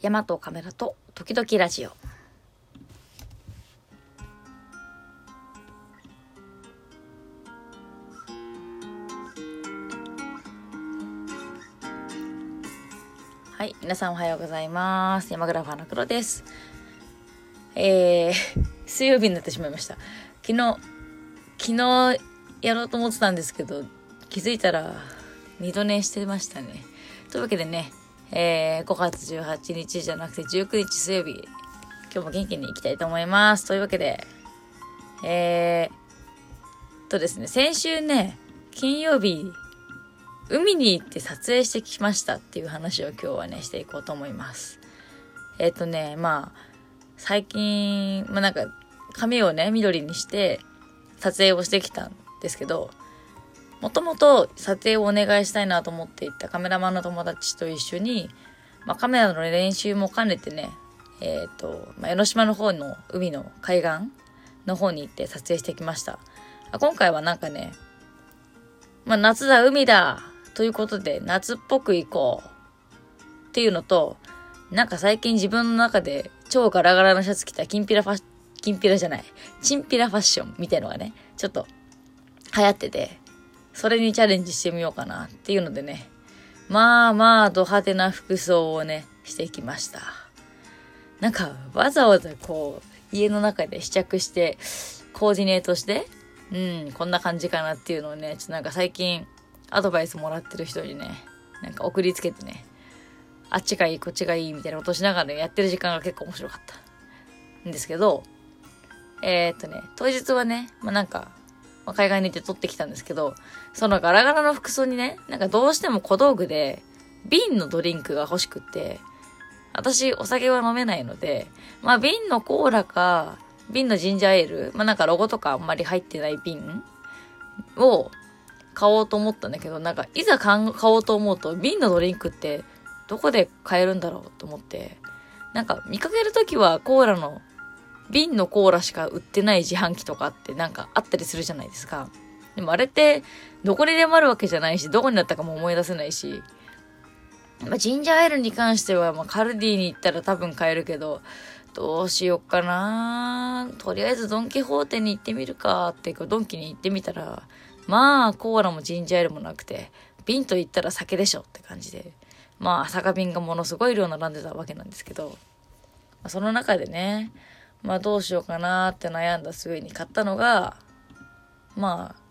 山とカメラと時々ラジオ。はい皆さんおはようございます。山グラファーの黒です。えー、水曜日になってしまいました。昨日昨日やろうと思ってたんですけど気づいたら二度寝してましたね。というわけでねえー、5月18日じゃなくて19日水曜日、今日も元気に行きたいと思います。というわけで、えー、とですね、先週ね、金曜日、海に行って撮影してきましたっていう話を今日はね、していこうと思います。えっ、ー、とね、まあ、最近、まあなんか、髪をね、緑にして撮影をしてきたんですけど、もともと撮影をお願いしたいなと思っていたカメラマンの友達と一緒に、まあ、カメラの練習も兼ねてね、えっ、ー、と、まあ、江ノ島の方の海の海岸の方に行って撮影してきました。今回はなんかね、まあ、夏だ、海だということで夏っぽく行こうっていうのと、なんか最近自分の中で超ガラガラのシャツ着たキンピラファッ、キンピラじゃない、チンピラファッションみたいのがね、ちょっと流行ってて、それにチャレンジしてみようかなっていうのでね、まあまあド派手な服装をね、してきました。なんかわざわざこう、家の中で試着して、コーディネートして、うん、こんな感じかなっていうのをね、ちょっとなんか最近アドバイスもらってる人にね、なんか送りつけてね、あっちがいい、こっちがいいみたいなことしながら、ね、やってる時間が結構面白かったんですけど、えー、っとね、当日はね、まあなんか、ま、海外に行って撮ってきたんですけど、そのガラガラの服装にね、なんかどうしても小道具で、瓶のドリンクが欲しくて、私お酒は飲めないので、まあ瓶のコーラか、瓶のジンジャーエール、まあなんかロゴとかあんまり入ってない瓶を買おうと思ったんだけど、なんかいざ買おうと思うと瓶のドリンクってどこで買えるんだろうと思って、なんか見かけるときはコーラの瓶のコーラしか売ってない自販機とかってなんかあったりするじゃないですか。でもあれってどこにでもあるわけじゃないし、どこにあったかも思い出せないし、まあ、ジンジャーエールに関しては、まあ、カルディに行ったら多分買えるけど、どうしよっかな。とりあえずドンキホーテに行ってみるか。っていうか、ドンキに行ってみたら、まあ、コーラもジンジャーエールもなくて、瓶と言ったら酒でしょ。って感じで、まあ、酒瓶がものすごい量並んでたわけなんですけど、まあ、その中でね、まあどうしようかなって悩んだ末に買ったのが、まあ、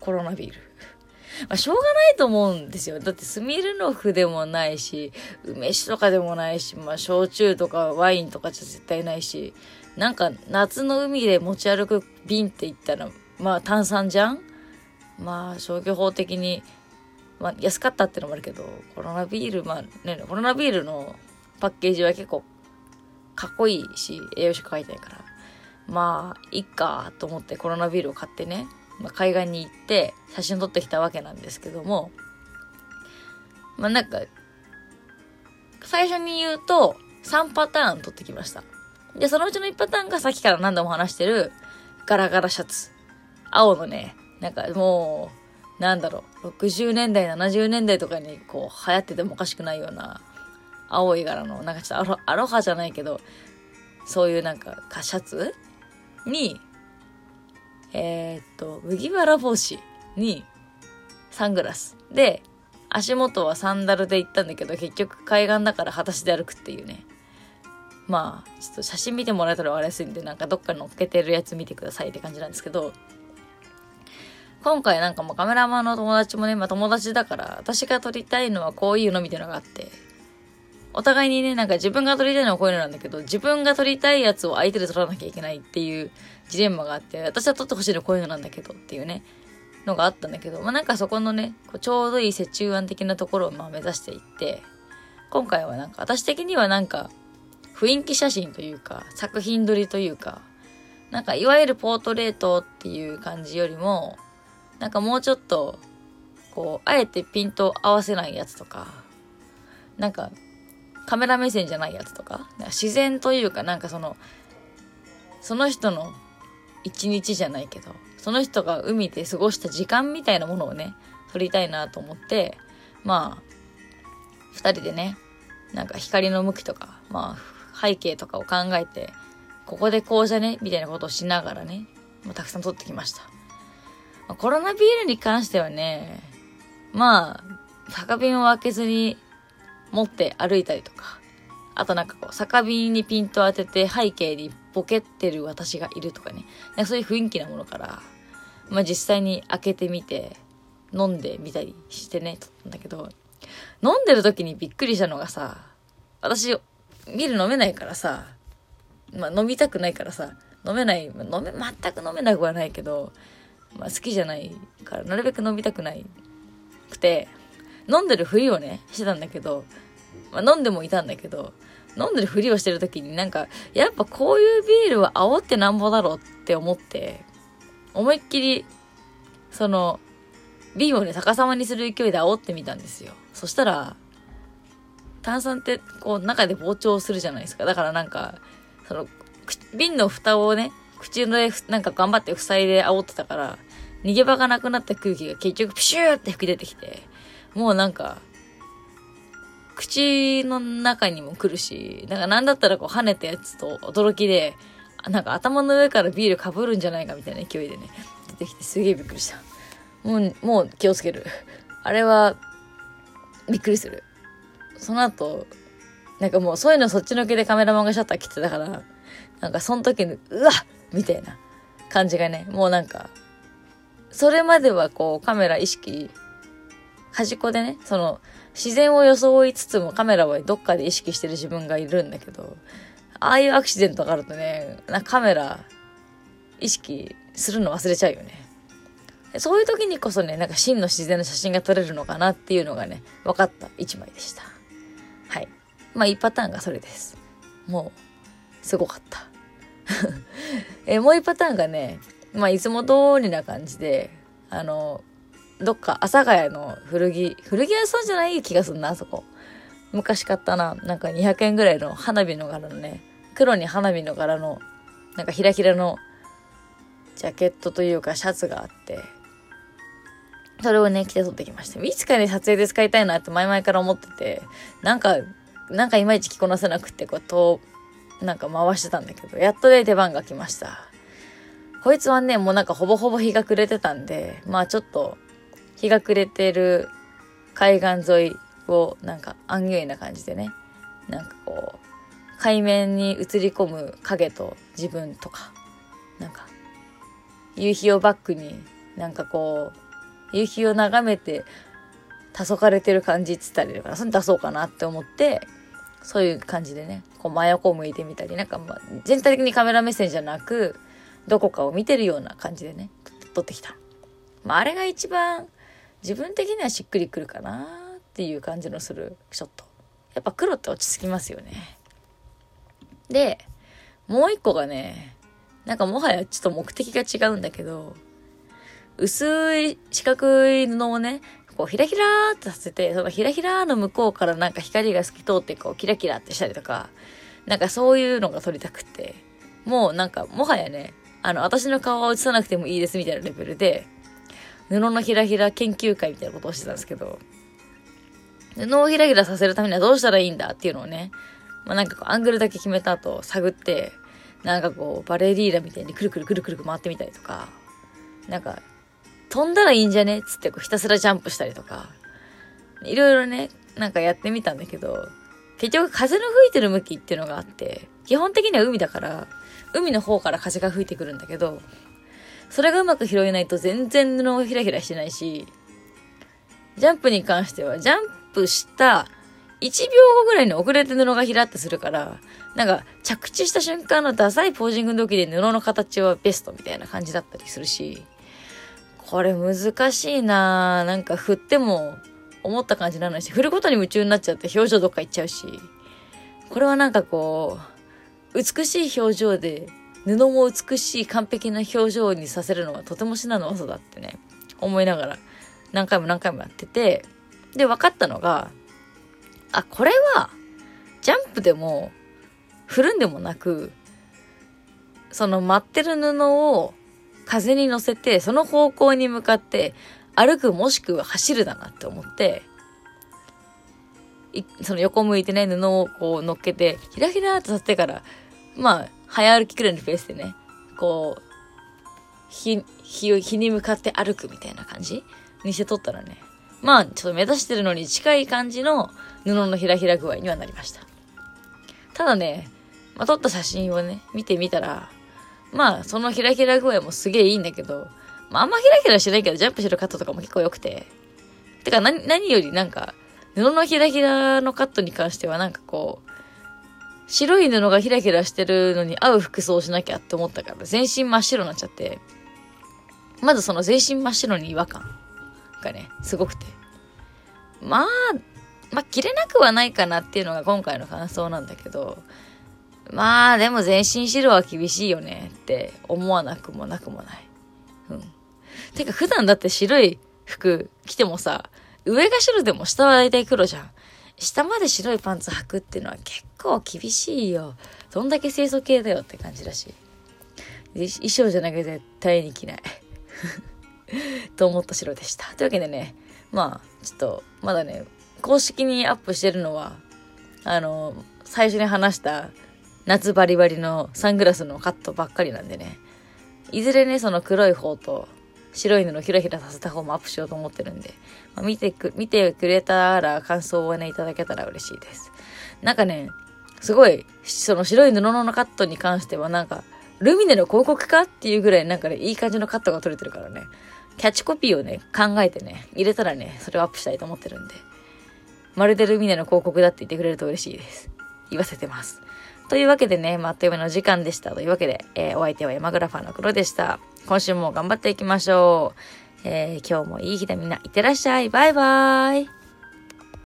コロナビール。まあ、しょうがないと思うんですよ。だってスミルノフでもないし、梅酒とかでもないし、まあ、焼酎とかワインとかじゃ絶対ないし、なんか夏の海で持ち歩く瓶って言ったら、まあ炭酸じゃん？まあ消去法的に、まあ安かったってのもあるけど、コロナビール、まあね、コロナビールのパッケージは結構かっこいいし、栄養士書いてないから。まあ、いっかと思ってコロナビールを買ってね、まあ、海岸に行って写真撮ってきたわけなんですけども、まあなんか、最初に言うと3パターン撮ってきました。で、そのうちの1パターンがさっきから何度も話してるガラガラシャツ。青のね、なんかもう、なんだろう、60年代、70年代とかにこう流行っててもおかしくないような、青い柄の、なんかちょっとアロハじゃないけど、そういうなんか、かシャツに、えー、っと、麦わら帽子に、サングラス。で、足元はサンダルで行ったんだけど、結局海岸だから裸足で歩くっていうね。まあ、ちょっと写真見てもらえたら分かりやすいんで、なんかどっかに載っけてるやつ見てくださいって感じなんですけど、今回なんかもうカメラマンの友達もね、まあ友達だから、私が撮りたいのはこういうのみたいなのがあって、お互いにね、なんか自分が撮りたいのはこういうのなんだけど、自分が撮りたいやつを相手で撮らなきゃいけないっていうジレンマがあって、私は撮ってほしいのはこういうのなんだけどっていうね、のがあったんだけど、まあなんかそこのね、こうちょうどいい折衷案的なところをまあ目指していって、今回はなんか私的にはなんか雰囲気写真というか、作品撮りというか、なんかいわゆるポートレートっていう感じよりも、なんかもうちょっと、こう、あえてピント合わせないやつとか、なんかカメラ目線じゃないやつとか、か自然というかなんかその、その人の一日じゃないけど、その人が海で過ごした時間みたいなものをね、撮りたいなと思って、まあ、二人でね、なんか光の向きとか、まあ、背景とかを考えて、ここでこうじゃねみたいなことをしながらね、まあ、たくさん撮ってきました。コロナビールに関してはね、まあ、酒瓶を開けずに持って歩いたりとか、あとなんかこう、酒瓶にピント当てて背景にボケってる私がいるとかね、なんかそういう雰囲気なものから、まあ実際に開けてみて、飲んでみたりしてね、撮ったんだけど、飲んでる時にびっくりしたのがさ、私、ビール飲めないからさ、まあ飲みたくないからさ、飲めない、飲め、全く飲めなくはないけど、まあ好きじゃないから、なるべく飲みたくないくて、飲んでるふりをね、してたんだけど、まあ飲んでもいたんだけど、飲んでるふりをしてる時になんか、やっぱこういうビールは煽ってなんぼだろうって思って、思いっきり、その、瓶をね、逆さまにする勢いで煽ってみたんですよ。そしたら、炭酸ってこう中で膨張するじゃないですか。だからなんか、その、瓶の蓋をね、口のでなんか頑張って塞いで煽ってたから、逃げ場がなくなった空気が結局プシューって吹き出てきて、もうなんか、口の中にも来るし、なんかなんだったらこう跳ねたやつと驚きで、なんか頭の上からビールかぶるんじゃないかみたいな勢いでね、出てきてすげえびっくりした。もう、もう気をつける。あれは、びっくりする。その後、なんかもうそういうのそっちのけでカメラマンがシャッター切ってたから、なんかその時に、うわっみたいな感じがね、もうなんか、それまではこうカメラ意識、端っこでね、その、自然を装いつつもカメラはどっかで意識してる自分がいるんだけど、ああいうアクシデントがあるとね、なカメラ意識するの忘れちゃうよね。そういう時にこそね、なんか真の自然の写真が撮れるのかなっていうのがね、分かった一枚でした。はい。まあ、いいパターンがそれです。もう、すごかった。えもう一パターンがね、まあ、いつも通りな感じで、あの、どっか、阿佐ヶ谷の古着、古着屋さんじゃない気がするな、あそこ。昔買ったな、なんか200円ぐらいの花火の柄のね、黒に花火の柄の、なんかひらひらのジャケットというかシャツがあって、それをね、着て撮ってきました。いつかね、撮影で使いたいなって前々から思ってて、なんか、なんかいまいち着こなせなくて、こう、と、なんか回してたんだけど、やっとね、出番が来ました。こいつはね、もうなんかほぼほぼ日が暮れてたんで、まあちょっと、日が暮れてる海岸沿いを、なんか、アンギュイな感じでね、なんかこう、海面に映り込む影と自分とか、なんか、夕日をバックになんかこう、夕日を眺めて、黄昏れてる感じって言ったらいいのかな。それ出そうかなって思って、そういう感じでね、こう真横を向いてみたり、なんかまあ、全体的にカメラ目線じゃなく、どこかを見てるような感じでね、撮ってきた。まあ、あれが一番自分的にはしっくりくるかなっていう感じのするショット。やっぱ黒って落ち着きますよね。で、もう一個がね、なんかもはやちょっと目的が違うんだけど、薄い四角い布をね、こうひらひらーってさせて、そのひらひらーの向こうからなんか光が透き通ってこうキラキラってしたりとか、なんかそういうのが撮りたくて、もうなんかもはやね、あの、私の顔は映さなくてもいいですみたいなレベルで、布のひらひら研究会みたいなことをしてたんですけど、布をひらひらさせるためにはどうしたらいいんだっていうのをね、まあなんかこうアングルだけ決めた後探って、なんかこうバレリーナみたいにくるくるくるくる回ってみたりとか、なんか飛んだらいいんじゃね？っつってこうひたすらジャンプしたりとか、いろいろね、なんかやってみたんだけど、結局風の吹いてる向きっていうのがあって、基本的には海だから、海の方から風が吹いてくるんだけど、それがうまく拾えないと全然布がひらひらしてないし、ジャンプに関しては、ジャンプした1秒後ぐらいに遅れて布がひらってするから、なんか着地した瞬間のダサいポージングの時で布の形はベストみたいな感じだったりするし、これ難しいなぁ。なんか振っても思った感じならないし、振ることに夢中になっちゃって表情どっか行っちゃうし、これはなんかこう、美しい表情で、布も美しい完璧な表情にさせるのはとても至難の技だってね、思いながら何回も何回もやってて、で、分かったのが、あ、これは、ジャンプでも、振るんでもなく、その待ってる布を風に乗せて、その方向に向かって歩くもしくは走るだなって思って、その横向いてね、布をこう乗っけて、ひらひらってさせてから、まあ、早歩きくらいのペースでね、こう、日、日日に向かって歩くみたいな感じにして撮ったらね、まあ、ちょっと目指してるのに近い感じの布のひらひら具合にはなりました。ただね、まあ、撮った写真をね、見てみたら、まあ、そのひらひら具合もすげえいいんだけど、まあ、あんまヒラヒラしてないけど、ジャンプしてるカットとかも結構良くて。てか、何、何よりなんか、布のひらひらのカットに関してはなんかこう、白い布がひらひらしてるのに合う服装をしなきゃって思ったから、全身真っ白になっちゃって、まずその全身真っ白に違和感がね、すごくて。まあ、まあ、着れなくはないかなっていうのが今回の感想なんだけど、まあ、でも全身白は厳しいよねって思わなくもなくもない。うん。てか普段だって白い服着てもさ、上が白でも下は大体黒じゃん。下まで白いパンツ履くっていうのは結構厳しいよ。どんだけ清楚系だよって感じだし。衣装じゃなくて絶対に着ない。と思った白でした。というわけでね、まあ、ちょっと、まだね、公式にアップしてるのは、あの、最初に話した夏バリバリのサングラスのカットばっかりなんでね、いずれね、その黒い方と白い布をひらひらさせた方もアップしようと思ってるんで、まあ、見てく、見てくれたら感想をね、いただけたら嬉しいです。なんかね、すごい、その白い布のカットに関してはなんか、ルミネの広告かっていうぐらいなんかね、いい感じのカットが取れてるからね、キャッチコピーをね、考えてね、入れたらね、それをアップしたいと思ってるんで、まるでルミネの広告だって言ってくれると嬉しいです。言わせてます。というわけでね、まあ、あっという間の時間でした。というわけで、えー、お相手は山グラファーの黒でした。今週も頑張っていきましょう。えー、今日もいい日でみんな、いってらっしゃい。バイバーイ。